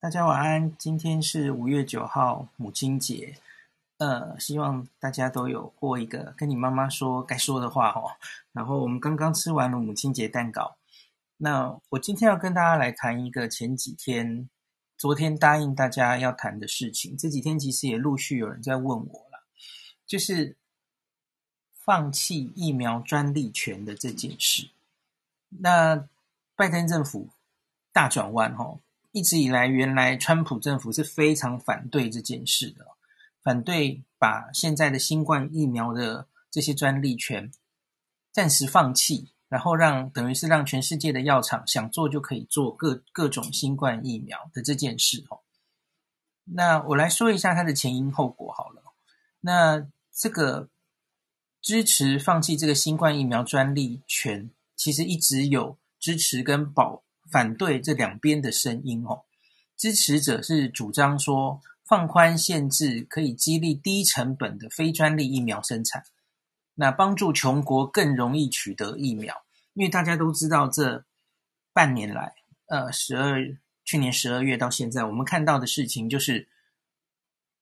大家晚安。今天是五月九号，母亲节。呃，希望大家都有过一个跟你妈妈说该说的话哦。然后我们刚刚吃完了母亲节蛋糕。那我今天要跟大家来谈一个前几天、昨天答应大家要谈的事情。这几天其实也陆续有人在问我了，就是放弃疫苗专利权的这件事。那拜登政府大转弯哦。一直以来，原来川普政府是非常反对这件事的，反对把现在的新冠疫苗的这些专利权暂时放弃，然后让等于是让全世界的药厂想做就可以做各各种新冠疫苗的这件事哦。那我来说一下它的前因后果好了。那这个支持放弃这个新冠疫苗专利权，其实一直有支持跟保。反对这两边的声音哦，支持者是主张说放宽限制可以激励低成本的非专利疫苗生产，那帮助穷国更容易取得疫苗。因为大家都知道，这半年来，呃，十二去年十二月到现在，我们看到的事情就是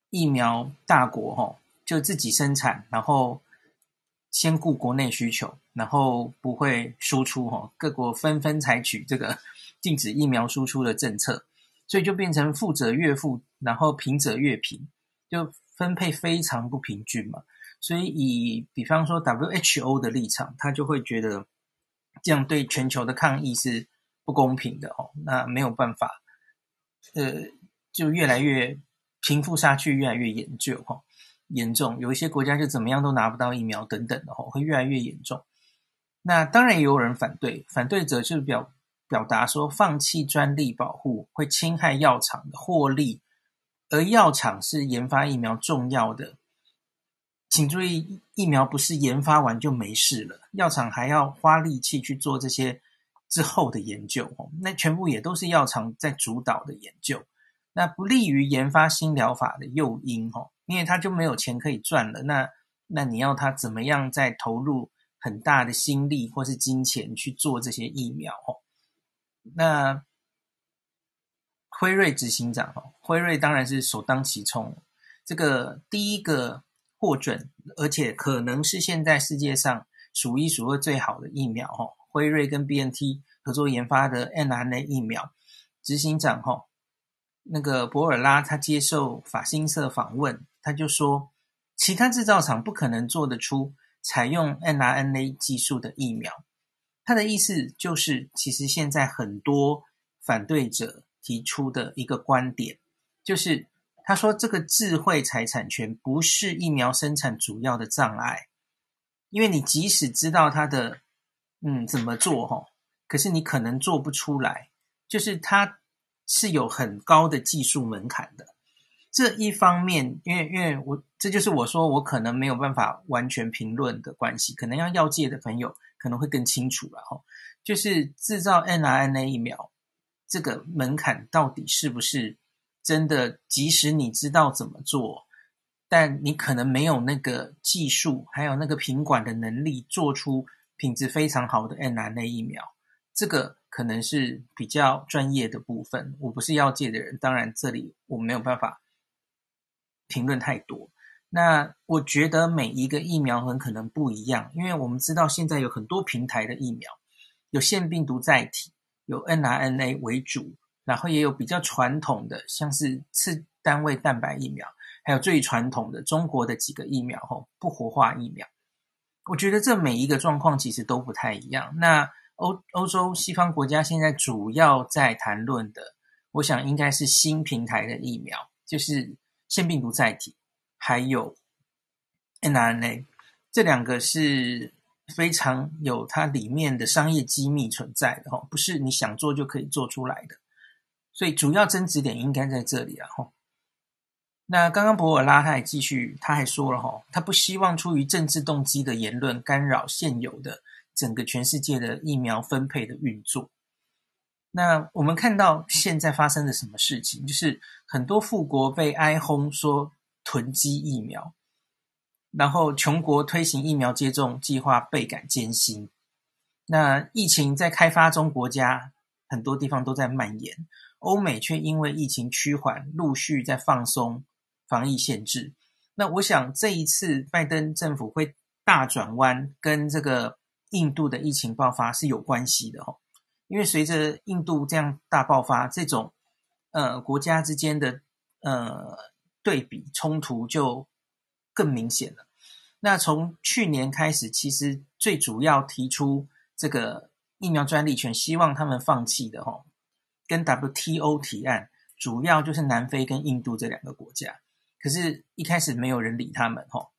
疫苗大国哦，就自己生产，然后先顾国内需求，然后不会输出哦，各国纷纷采取这个。禁止疫苗输出的政策，所以就变成富者越富，然后贫者越贫，就分配非常不平均嘛。所以以比方说 WHO 的立场，他就会觉得这样对全球的抗疫是不公平的哦。那没有办法，呃，就越来越贫富差距越来越严重哈，严重。有一些国家就怎么样都拿不到疫苗等等的哈，会越来越严重。那当然也有人反对，反对者就表。表达说，放弃专利保护会侵害药厂的获利，而药厂是研发疫苗重要的。请注意，疫苗不是研发完就没事了，药厂还要花力气去做这些之后的研究。那全部也都是药厂在主导的研究，那不利于研发新疗法的诱因哦，因为他就没有钱可以赚了。那那你要他怎么样再投入很大的心力或是金钱去做这些疫苗哦？那辉瑞执行长哦，辉瑞当然是首当其冲，这个第一个获准，而且可能是现在世界上数一数二最好的疫苗哈。辉瑞跟 BNT 合作研发的 mRNA 疫苗，执行长哈，那个博尔拉他接受法新社访问，他就说，其他制造厂不可能做得出采用 mRNA 技术的疫苗。他的意思就是，其实现在很多反对者提出的一个观点，就是他说这个智慧财产权不是疫苗生产主要的障碍，因为你即使知道它的嗯怎么做哈，可是你可能做不出来，就是它是有很高的技术门槛的。这一方面，因为因为我这就是我说我可能没有办法完全评论的关系，可能要药界的朋友。可能会更清楚了哈，就是制造 mRNA 疫苗这个门槛到底是不是真的？即使你知道怎么做，但你可能没有那个技术，还有那个品管的能力，做出品质非常好的 mRNA 疫苗，这个可能是比较专业的部分。我不是药界的人，当然这里我没有办法评论太多。那我觉得每一个疫苗很可能不一样，因为我们知道现在有很多平台的疫苗，有腺病毒载体，有 mRNA 为主，然后也有比较传统的，像是次单位蛋白疫苗，还有最传统的中国的几个疫苗，吼，不活化疫苗。我觉得这每一个状况其实都不太一样。那欧欧洲西方国家现在主要在谈论的，我想应该是新平台的疫苗，就是腺病毒载体。还有 mRNA，这两个是非常有它里面的商业机密存在的哈，不是你想做就可以做出来的，所以主要争执点应该在这里啊哈。那刚刚博尔拉他还继续，他还说了哈，他不希望出于政治动机的言论干扰现有的整个全世界的疫苗分配的运作。那我们看到现在发生了什么事情，就是很多富国被哀轰说。囤积疫苗，然后穷国推行疫苗接种计划倍感艰辛。那疫情在开发中国家很多地方都在蔓延，欧美却因为疫情趋缓，陆续在放松防疫限制。那我想这一次拜登政府会大转弯，跟这个印度的疫情爆发是有关系的哈。因为随着印度这样大爆发，这种呃国家之间的呃对比冲突就更明显了。那从去年开始，其实最主要提出这个疫苗专利权，希望他们放弃的哈，跟 WTO 提案，主要就是南非跟印度这两个国家。可是，一开始没有人理他们哈。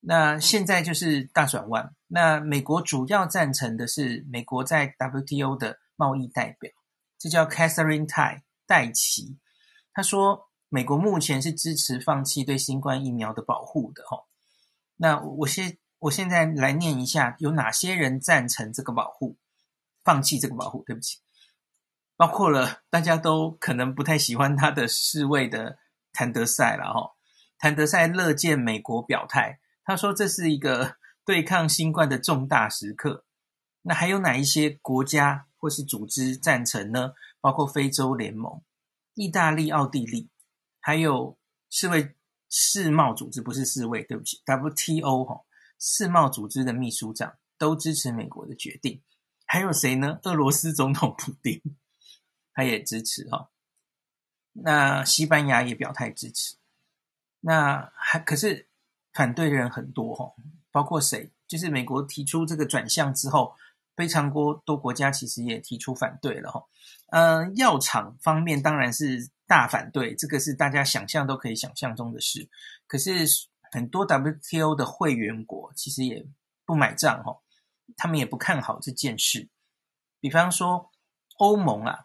那现在就是大转弯。那美国主要赞成的是美国在 WTO 的贸易代表，这叫 Catherine Tai 戴奇。他说，美国目前是支持放弃对新冠疫苗的保护的哈。那我现我现在来念一下，有哪些人赞成这个保护，放弃这个保护？对不起，包括了大家都可能不太喜欢他的世卫的谭德塞了哈。谭德塞乐见美国表态，他说这是一个 对抗新冠的重大时刻。那还有哪一些国家或是组织赞成呢？包括非洲联盟、意大利、奥地利，还有世卫。世贸组织不是世卫，对不起，WTO 哈，世贸组织的秘书长都支持美国的决定。还有谁呢？俄罗斯总统普丁他也支持哈。那西班牙也表态支持。那还可是反对的人很多哈，包括谁？就是美国提出这个转向之后，非常多多国家其实也提出反对了哈。嗯，药厂方面当然是。大反对，这个是大家想象都可以想象中的事。可是很多 WTO 的会员国其实也不买账哈，他们也不看好这件事。比方说欧盟啊，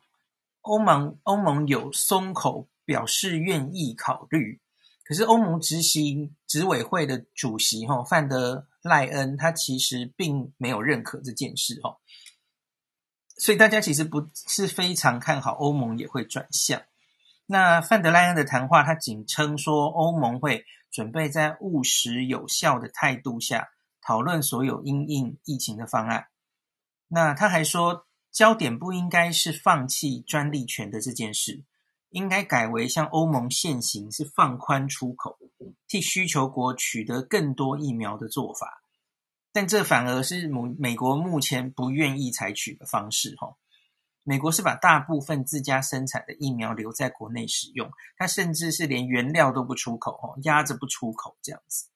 欧盟欧盟有松口表示愿意考虑，可是欧盟执行执委会的主席哈范德赖恩他其实并没有认可这件事哈，所以大家其实不是非常看好欧盟也会转向。那范德赖恩的谈话，他仅称说欧盟会准备在务实有效的态度下讨论所有因应疫情的方案。那他还说，焦点不应该是放弃专利权的这件事，应该改为像欧盟现行是放宽出口，替需求国取得更多疫苗的做法。但这反而是美美国目前不愿意采取的方式，哈。美国是把大部分自家生产的疫苗留在国内使用，它甚至是连原料都不出口，哦，压着不出口这样子。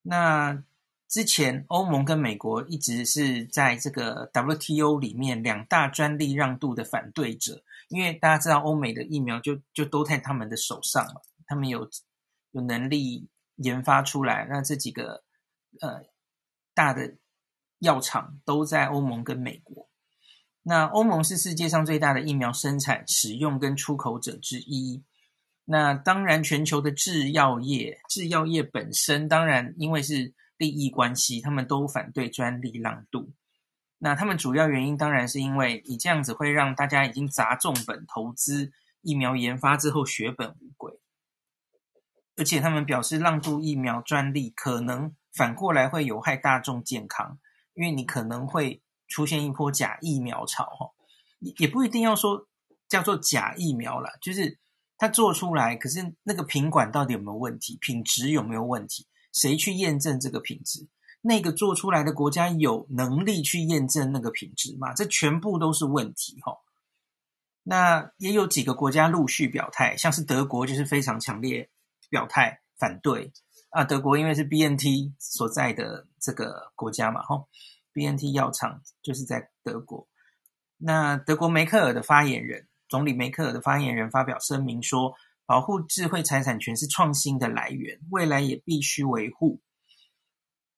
那之前欧盟跟美国一直是在这个 WTO 里面两大专利让渡的反对者，因为大家知道欧美的疫苗就就都在他们的手上嘛，他们有有能力研发出来，那这几个呃大的药厂都在欧盟跟美国。那欧盟是世界上最大的疫苗生产、使用跟出口者之一。那当然，全球的制药业、制药业本身，当然因为是利益关系，他们都反对专利让渡。那他们主要原因，当然是因为你这样子会让大家已经砸重本投资疫苗研发之后血本无归。而且他们表示，让渡疫苗专利可能反过来会有害大众健康，因为你可能会。出现一波假疫苗潮，哈，也不一定要说叫做假疫苗啦，就是它做出来，可是那个品管到底有没有问题，品质有没有问题，谁去验证这个品质？那个做出来的国家有能力去验证那个品质吗？这全部都是问题，哈。那也有几个国家陆续表态，像是德国就是非常强烈表态反对啊，德国因为是 BNT 所在的这个国家嘛，哈。BNT 药厂就是在德国。那德国梅克尔的发言人，总理梅克尔的发言人发表声明说，保护智慧财产权是创新的来源，未来也必须维护。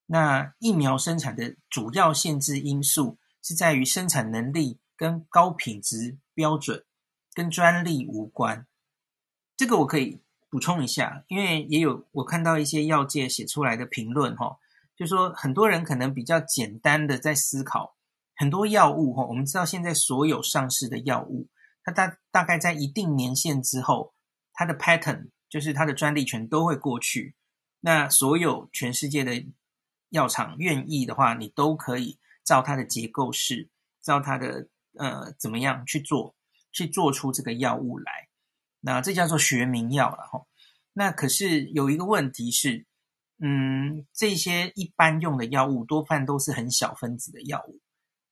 那疫苗生产的主要限制因素是在于生产能力跟高品质标准，跟专利无关。这个我可以补充一下，因为也有我看到一些药界写出来的评论，哈。就说很多人可能比较简单的在思考，很多药物哈，我们知道现在所有上市的药物，它大大概在一定年限之后，它的 pattern 就是它的专利权都会过去。那所有全世界的药厂愿意的话，你都可以照它的结构式，照它的呃怎么样去做，去做出这个药物来。那这叫做学名药了哈。那可是有一个问题是，嗯，这些一般用的药物多半都是很小分子的药物。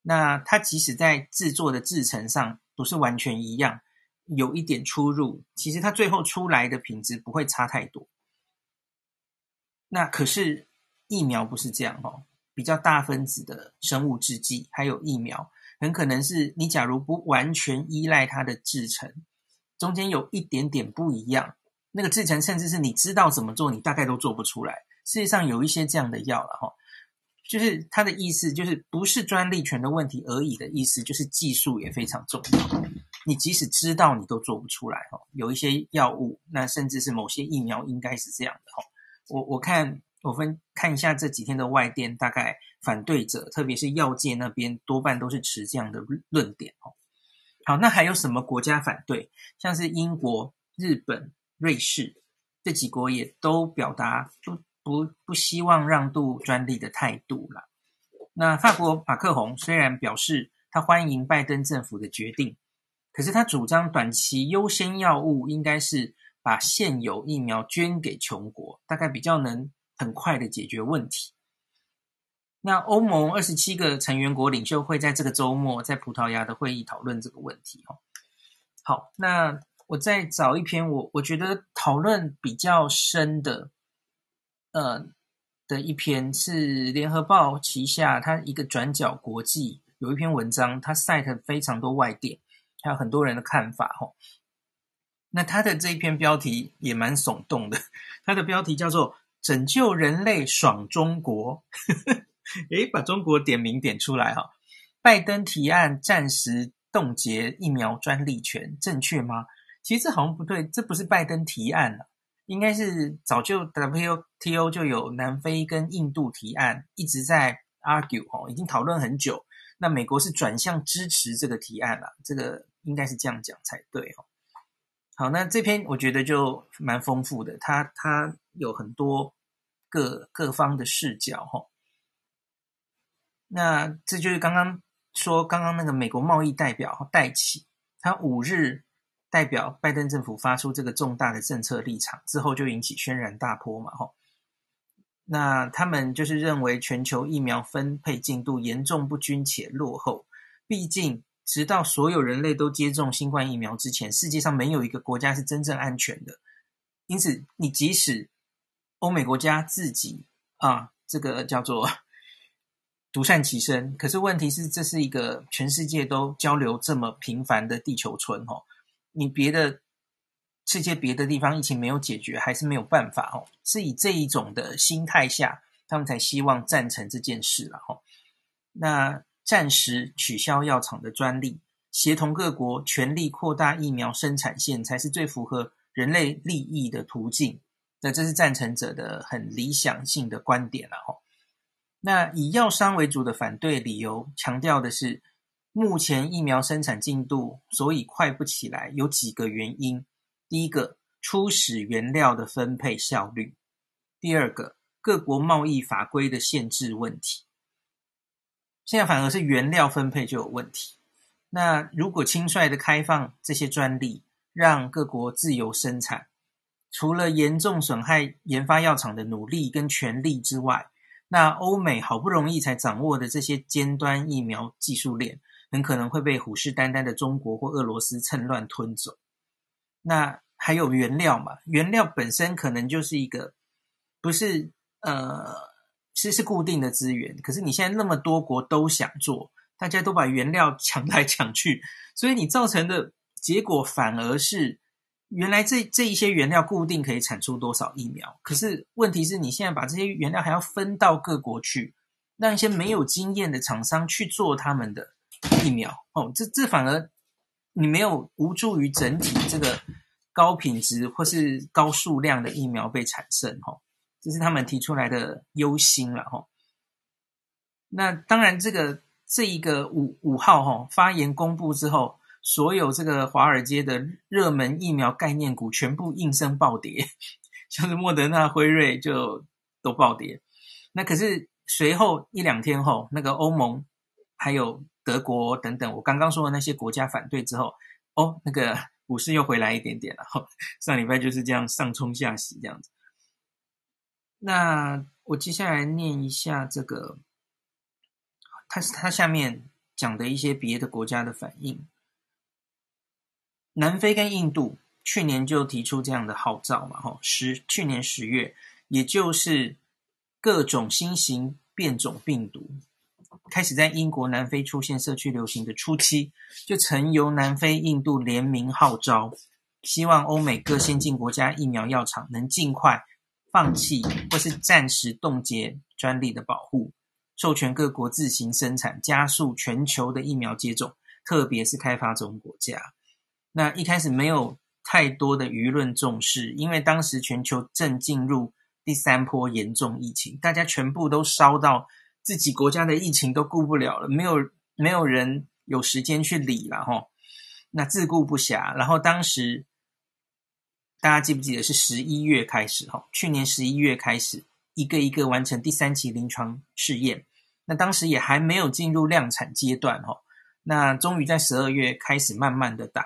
那它即使在制作的制程上不是完全一样，有一点出入，其实它最后出来的品质不会差太多。那可是疫苗不是这样哦，比较大分子的生物制剂还有疫苗，很可能是你假如不完全依赖它的制成，中间有一点点不一样，那个制成甚至是你知道怎么做，你大概都做不出来。世界上有一些这样的药了哈。就是它的意思，就是不是专利权的问题而已的意思，就是技术也非常重要。你即使知道，你都做不出来哈。有一些药物，那甚至是某些疫苗，应该是这样的哈。我我看我分看一下这几天的外电，大概反对者，特别是药界那边，多半都是持这样的论点哦。好，那还有什么国家反对？像是英国、日本、瑞士这几国也都表达不不希望让渡专利的态度了。那法国马克宏虽然表示他欢迎拜登政府的决定，可是他主张短期优先药物应该是把现有疫苗捐给穷国，大概比较能很快的解决问题。那欧盟二十七个成员国领袖会在这个周末在葡萄牙的会议讨论这个问题。好，那我再找一篇我我觉得讨论比较深的。呃，的一篇是联合报旗下，它一个转角国际有一篇文章，它 cite 非常多外电，还有很多人的看法哈。那它的这一篇标题也蛮耸动的，它的标题叫做“拯救人类爽中国”，诶，把中国点名点出来哈。拜登提案暂时冻结疫苗专利权，正确吗？其实这好像不对，这不是拜登提案了。应该是早就 WTO 就有南非跟印度提案，一直在 argue 哦，已经讨论很久。那美国是转向支持这个提案了，这个应该是这样讲才对哦。好，那这篇我觉得就蛮丰富的，它它有很多各各方的视角哈。那这就是刚刚说刚刚那个美国贸易代表戴琪，他五日。代表拜登政府发出这个重大的政策立场之后，就引起轩然大波嘛，吼。那他们就是认为全球疫苗分配进度严重不均且落后。毕竟，直到所有人类都接种新冠疫苗之前，世界上没有一个国家是真正安全的。因此，你即使欧美国家自己啊，这个叫做独善其身，可是问题是，这是一个全世界都交流这么频繁的地球村，哦。你别的世界别的地方疫情没有解决，还是没有办法哦。是以这一种的心态下，他们才希望赞成这件事了哈。那暂时取消药厂的专利，协同各国全力扩大疫苗生产线，才是最符合人类利益的途径。那这是赞成者的很理想性的观点了哈。那以药商为主的反对理由，强调的是。目前疫苗生产进度所以快不起来，有几个原因。第一个，初始原料的分配效率；第二个，各国贸易法规的限制问题。现在反而是原料分配就有问题。那如果轻率的开放这些专利，让各国自由生产，除了严重损害研发药厂的努力跟权利之外，那欧美好不容易才掌握的这些尖端疫苗技术链，很可能会被虎视眈眈的中国或俄罗斯趁乱吞走。那还有原料嘛？原料本身可能就是一个不是呃，其实是固定的资源。可是你现在那么多国都想做，大家都把原料抢来抢去，所以你造成的结果反而是原来这这一些原料固定可以产出多少疫苗，可是问题是你现在把这些原料还要分到各国去，让一些没有经验的厂商去做他们的。疫苗哦，这这反而你没有无助于整体这个高品质或是高数量的疫苗被产生哈，这是他们提出来的忧心了哈。那当然，这个这一个五五号哈发言公布之后，所有这个华尔街的热门疫苗概念股全部应声暴跌，像是莫德纳、辉瑞就都暴跌。那可是随后一两天后，那个欧盟还有。德国等等，我刚刚说的那些国家反对之后，哦，那个 股市又回来一点点了。上礼拜就是这样上冲下洗这样子。那我接下来念一下这个，它是它下面讲的一些别的国家的反应。南非跟印度去年就提出这样的号召嘛，哈，十去年十月，也就是各种新型变种病毒开始在英国、南非出现社区流行的初期，就曾由南非、印度联名号召，希望欧美各先进国家疫苗药厂能尽快。放弃或是暂时冻结专利的保护，授权各国自行生产，加速全球的疫苗接种，特别是开发中国家。那一开始没有太多的舆论重视，因为当时全球正进入第三波严重疫情，大家全部都烧到自己国家的疫情都顾不了了，没有没有人有时间去理了哈。那自顾不暇，然后当时。大家记不记得是十一月开始？哈，去年十一月开始，一个一个完成第三期临床试验。那当时也还没有进入量产阶段，哈。那终于在十二月开始慢慢的打，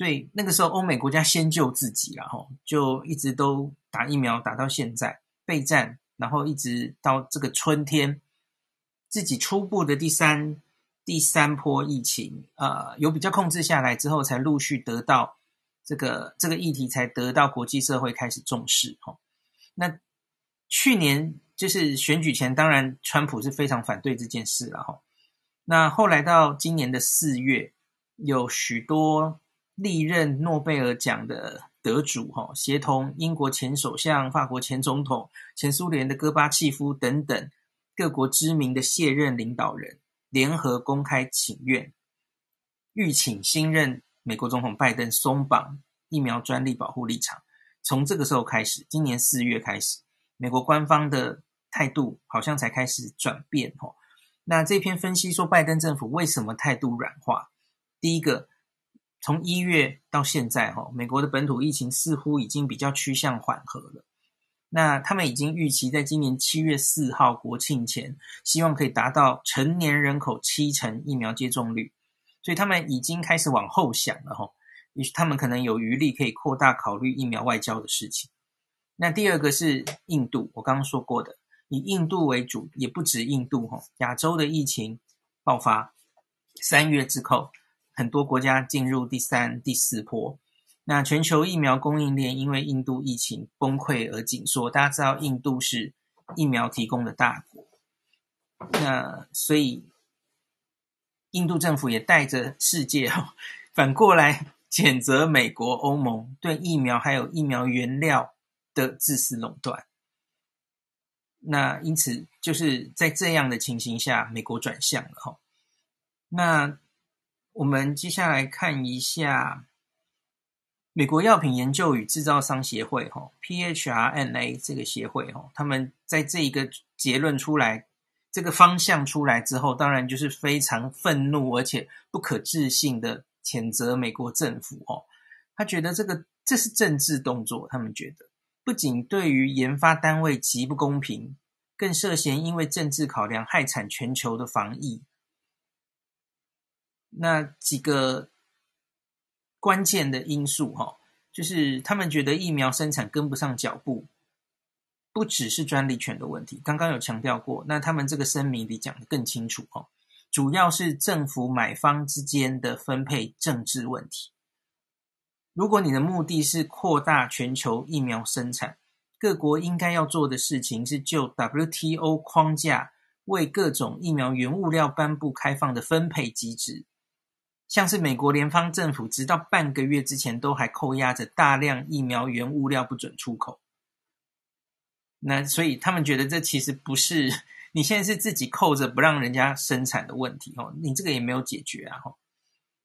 所以那个时候欧美国家先救自己了，哈，就一直都打疫苗打到现在备战，然后一直到这个春天，自己初步的第三第三波疫情，呃，有比较控制下来之后，才陆续得到。这个这个议题才得到国际社会开始重视哈。那去年就是选举前，当然川普是非常反对这件事了哈。那后来到今年的四月，有许多历任诺贝尔奖的得主哈，协同英国前首相、法国前总统、前苏联的戈巴契夫等等各国知名的卸任领导人，联合公开请愿，吁请新任。美国总统拜登松绑疫苗专利保护立场，从这个时候开始，今年四月开始，美国官方的态度好像才开始转变。吼，那这篇分析说，拜登政府为什么态度软化？第一个，从一月到现在，哈，美国的本土疫情似乎已经比较趋向缓和了。那他们已经预期在今年七月四号国庆前，希望可以达到成年人口七成疫苗接种率。所以他们已经开始往后想了哈，也许他们可能有余力可以扩大考虑疫苗外交的事情。那第二个是印度，我刚刚说过的，以印度为主，也不止印度哈，亚洲的疫情爆发，三月之后，很多国家进入第三、第四波。那全球疫苗供应链因为印度疫情崩溃而紧缩，大家知道印度是疫苗提供的大国，那所以。印度政府也带着世界 反过来谴责美国、欧盟对疫苗还有疫苗原料的自私垄断。那因此就是在这样的情形下，美国转向了哈。那我们接下来看一下美国药品研究与制造商协会哈 （PHRNA） 这个协会哈，他们在这一个结论出来。这个方向出来之后，当然就是非常愤怒而且不可置信的谴责美国政府哦。他觉得这个这是政治动作，他们觉得不仅对于研发单位极不公平，更涉嫌因为政治考量害惨全球的防疫。那几个关键的因素哈，就是他们觉得疫苗生产跟不上脚步。不只是专利权的问题，刚刚有强调过。那他们这个声明里讲得更清楚哦，主要是政府买方之间的分配政治问题。如果你的目的是扩大全球疫苗生产，各国应该要做的事情是就 WTO 框架为各种疫苗原物料颁布开放的分配机制。像是美国联邦政府，直到半个月之前都还扣押着大量疫苗原物料不准出口。那所以他们觉得这其实不是你现在是自己扣着不让人家生产的问题哦，你这个也没有解决啊。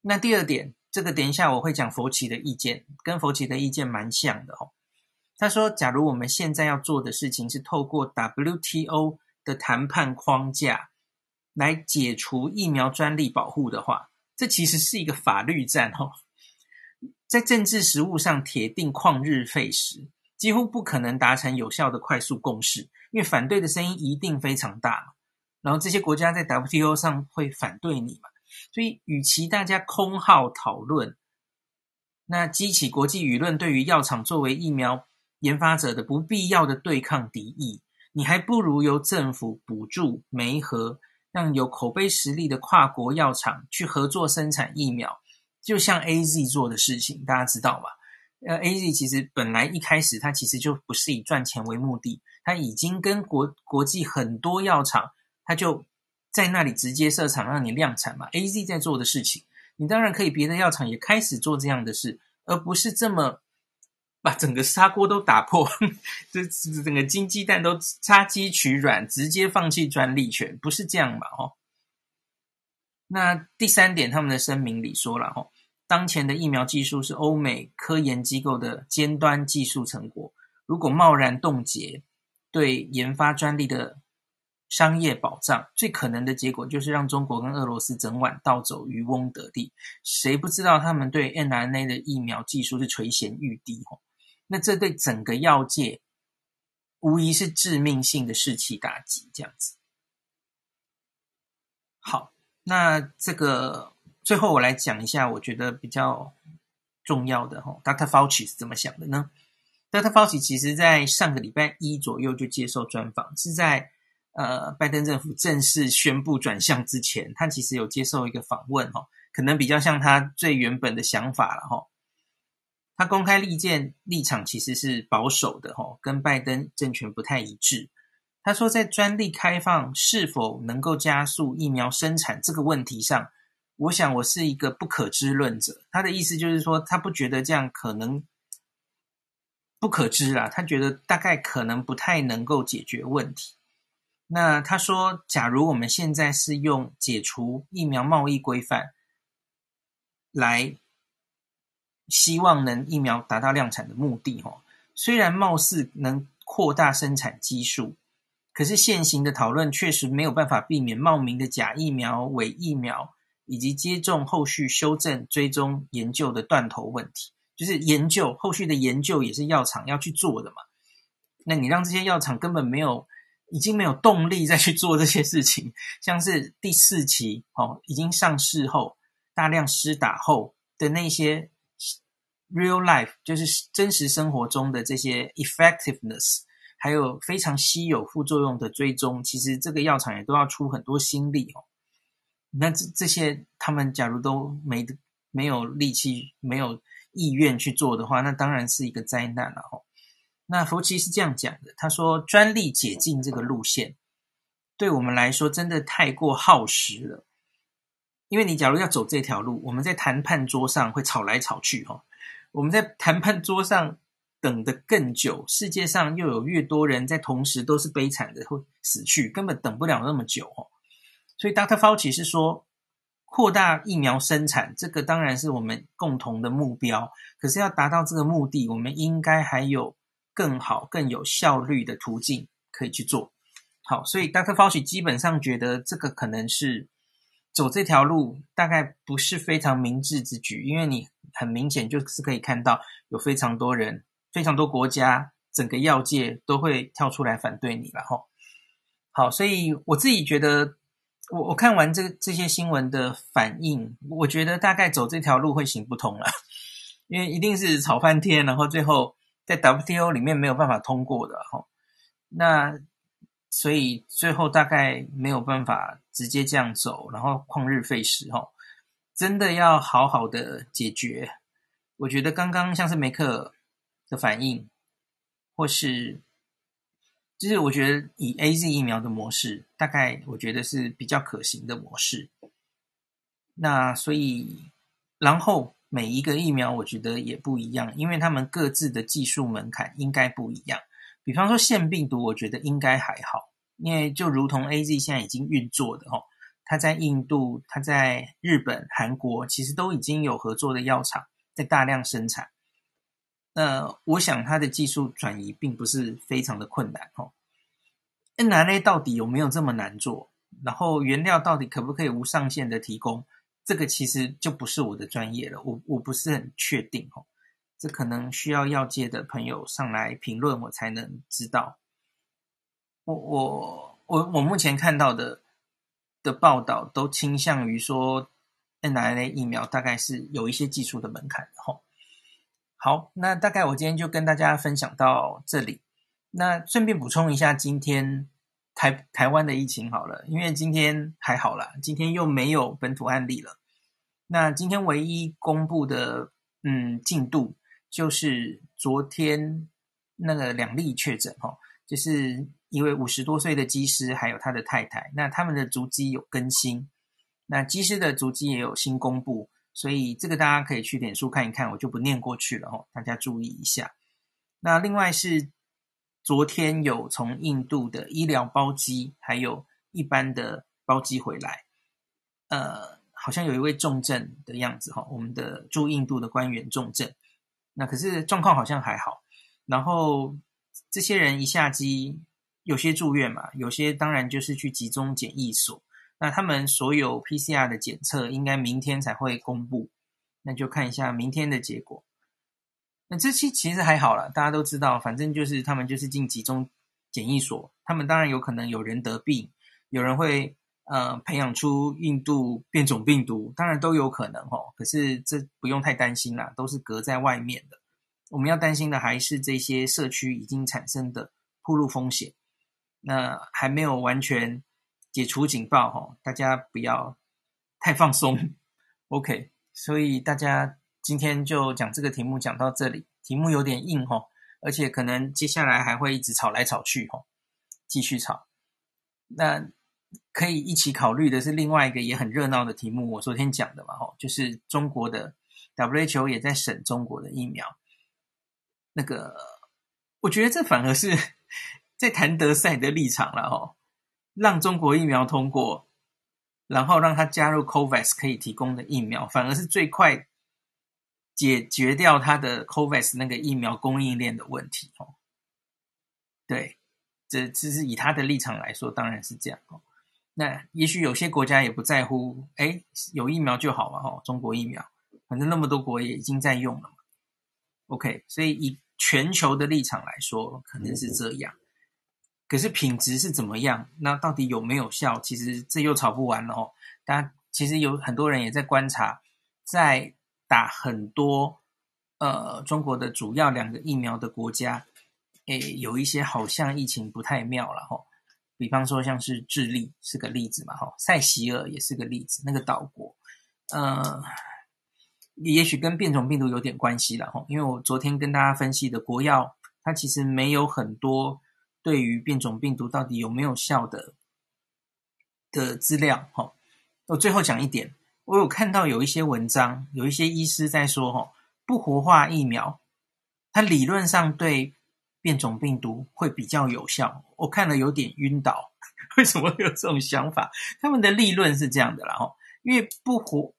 那第二点，这个等一下我会讲佛奇的意见，跟佛奇的意见蛮像的哦。他说，假如我们现在要做的事情是透过 WTO 的谈判框架来解除疫苗专利保护的话，这其实是一个法律战哦，在政治实务上铁定旷日费时。几乎不可能达成有效的快速共识，因为反对的声音一定非常大。然后这些国家在 WTO 上会反对你嘛，所以，与其大家空号讨论，那激起国际舆论对于药厂作为疫苗研发者的不必要的对抗敌意，你还不如由政府补助媒合，让有口碑实力的跨国药厂去合作生产疫苗，就像 AZ 做的事情，大家知道吧？呃，AZ 其实本来一开始它其实就不是以赚钱为目的，它已经跟国国际很多药厂，它就在那里直接设厂让你量产嘛。AZ 在做的事情，你当然可以别的药厂也开始做这样的事，而不是这么把整个砂锅都打破，这整个金鸡蛋都插鸡取卵，直接放弃专利权，不是这样嘛？哦，那第三点，他们的声明里说了哦。当前的疫苗技术是欧美科研机构的尖端技术成果，如果贸然冻结对研发专利的商业保障，最可能的结果就是让中国跟俄罗斯整晚倒走，渔翁得利。谁不知道他们对 mRNA 的疫苗技术是垂涎欲滴？哦，那这对整个药界无疑是致命性的士气打击。这样子，好，那这个。最后我来讲一下，我觉得比较重要的哈，Dr. Fauci 是怎么想的呢？Dr. Fauci 其实在上个礼拜一左右就接受专访，是在呃拜登政府正式宣布转向之前，他其实有接受一个访问哈，可能比较像他最原本的想法了哈。他公开立见立场其实是保守的哈，跟拜登政权不太一致。他说，在专利开放是否能够加速疫苗生产这个问题上。我想我是一个不可知论者，他的意思就是说，他不觉得这样可能不可知啦，他觉得大概可能不太能够解决问题。那他说，假如我们现在是用解除疫苗贸易规范来希望能疫苗达到量产的目的，哦，虽然貌似能扩大生产基数，可是现行的讨论确实没有办法避免冒名的假疫苗、伪疫苗。以及接种后续修正、追踪、研究的断头问题，就是研究后续的研究也是药厂要去做的嘛。那你让这些药厂根本没有，已经没有动力再去做这些事情，像是第四期哦，已经上市后大量施打后的那些 real life，就是真实生活中的这些 effectiveness，还有非常稀有副作用的追踪，其实这个药厂也都要出很多心力哦。那这这些，他们假如都没没有力气、没有意愿去做的话，那当然是一个灾难了哈。那福奇是这样讲的，他说：“专利解禁这个路线，对我们来说真的太过耗时了。因为你假如要走这条路，我们在谈判桌上会吵来吵去哈。我们在谈判桌上等得更久，世界上又有越多人在同时都是悲惨的会死去，根本等不了那么久。”所以，Dr. Fauci 是说，扩大疫苗生产，这个当然是我们共同的目标。可是，要达到这个目的，我们应该还有更好、更有效率的途径可以去做。好，所以 Dr. Fauci 基本上觉得这个可能是走这条路，大概不是非常明智之举，因为你很明显就是可以看到，有非常多人、非常多国家、整个药界都会跳出来反对你了。哈，好，所以我自己觉得。我我看完这这些新闻的反应，我觉得大概走这条路会行不通了，因为一定是吵翻天，然后最后在 WTO 里面没有办法通过的哈。那所以最后大概没有办法直接这样走，然后旷日费时哈。真的要好好的解决，我觉得刚刚像是梅克的反应，或是。就是我觉得以 AZ 疫苗的模式，大概我觉得是比较可行的模式。那所以，然后每一个疫苗我觉得也不一样，因为他们各自的技术门槛应该不一样。比方说腺病毒，我觉得应该还好，因为就如同 AZ 现在已经运作的哦，它在印度、它在日本、韩国，其实都已经有合作的药厂在大量生产。那我想它的技术转移并不是非常的困难哦。N R A 到底有没有这么难做？然后原料到底可不可以无上限的提供？这个其实就不是我的专业了，我我不是很确定哦。这可能需要药界的朋友上来评论，我才能知道。我我我我目前看到的的报道都倾向于说，mRNA 疫苗大概是有一些技术的门槛的吼。好，那大概我今天就跟大家分享到这里。那顺便补充一下，今天台台湾的疫情好了，因为今天还好啦，今天又没有本土案例了。那今天唯一公布的嗯进度，就是昨天那个两例确诊哈，就是一位五十多岁的机师，还有他的太太，那他们的足迹有更新，那机师的足迹也有新公布。所以这个大家可以去脸书看一看，我就不念过去了哦，大家注意一下。那另外是昨天有从印度的医疗包机，还有一般的包机回来，呃，好像有一位重症的样子哈，我们的驻印度的官员重症，那可是状况好像还好。然后这些人一下机，有些住院嘛，有些当然就是去集中检疫所。那他们所有 PCR 的检测应该明天才会公布，那就看一下明天的结果。那这期其实还好了，大家都知道，反正就是他们就是进集中检疫所，他们当然有可能有人得病，有人会呃培养出印度变种病毒，当然都有可能哦。可是这不用太担心啦，都是隔在外面的。我们要担心的还是这些社区已经产生的暴露风险，那还没有完全。解除警报哈，大家不要太放松，OK。所以大家今天就讲这个题目讲到这里，题目有点硬哈，而且可能接下来还会一直吵来吵去哈，继续吵。那可以一起考虑的是另外一个也很热闹的题目，我昨天讲的嘛吼，就是中国的 WHO 也在审中国的疫苗。那个我觉得这反而是 在谭德赛的立场了吼。让中国疫苗通过，然后让他加入 COVAX 可以提供的疫苗，反而是最快解决掉他的 COVAX 那个疫苗供应链的问题哦。对，这这是以他的立场来说，当然是这样哦。那也许有些国家也不在乎，哎，有疫苗就好了，哈，中国疫苗，反正那么多国也已经在用了嘛。OK，所以以全球的立场来说，可能是这样。可是品质是怎么样？那到底有没有效？其实这又吵不完了哦。大家其实有很多人也在观察，在打很多呃中国的主要两个疫苗的国家，诶，有一些好像疫情不太妙了哈。比方说像是智利是个例子嘛哈，塞西尔也是个例子，那个岛国，呃，也许跟变种病毒有点关系了哈。因为我昨天跟大家分析的国药，它其实没有很多。对于变种病毒到底有没有效的的资料，哈，我最后讲一点，我有看到有一些文章，有一些医师在说，哈，不活化疫苗，它理论上对变种病毒会比较有效。我看了有点晕倒，为什么有这种想法？他们的立论是这样的啦，哦，因为不活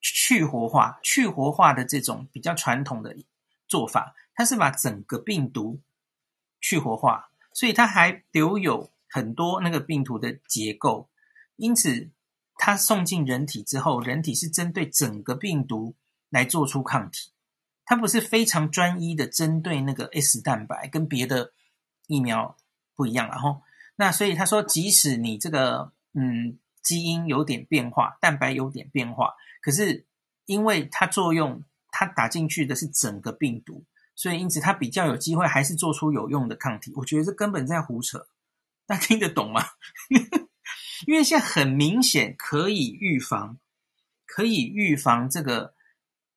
去活化、去活化的这种比较传统的做法，它是把整个病毒去活化。所以它还留有很多那个病毒的结构，因此它送进人体之后，人体是针对整个病毒来做出抗体，它不是非常专一的针对那个 S 蛋白，跟别的疫苗不一样。然后，那所以他说，即使你这个嗯基因有点变化，蛋白有点变化，可是因为它作用，它打进去的是整个病毒。所以，因此它比较有机会还是做出有用的抗体。我觉得这根本在胡扯，大家听得懂吗？因为现在很明显可以预防，可以预防这个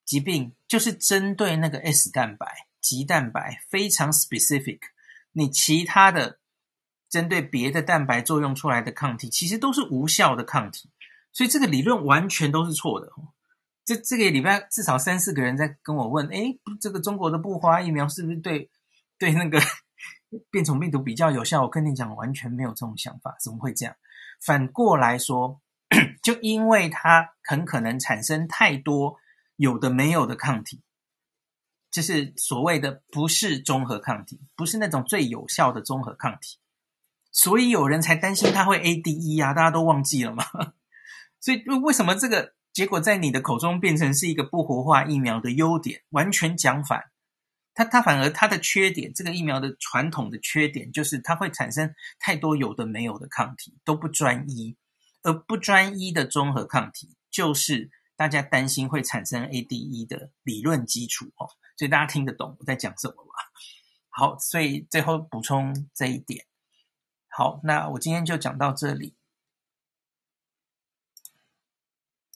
疾病，就是针对那个 S 蛋白、棘蛋白非常 specific。你其他的针对别的蛋白作用出来的抗体，其实都是无效的抗体。所以这个理论完全都是错的。这这个礼拜至少三四个人在跟我问，诶，这个中国的布花疫苗是不是对对那个变种病毒比较有效？我跟你讲，完全没有这种想法，怎么会这样？反过来说，就因为它很可能产生太多有的没有的抗体，就是所谓的不是中和抗体，不是那种最有效的中和抗体，所以有人才担心它会 ADE 啊，大家都忘记了吗？所以为什么这个？结果在你的口中变成是一个不活化疫苗的优点，完全讲反。它它反而它的缺点，这个疫苗的传统的缺点就是它会产生太多有的没有的抗体，都不专一。而不专一的中和抗体，就是大家担心会产生 ADE 的理论基础哦，所以大家听得懂我在讲什么吗？好，所以最后补充这一点。好，那我今天就讲到这里。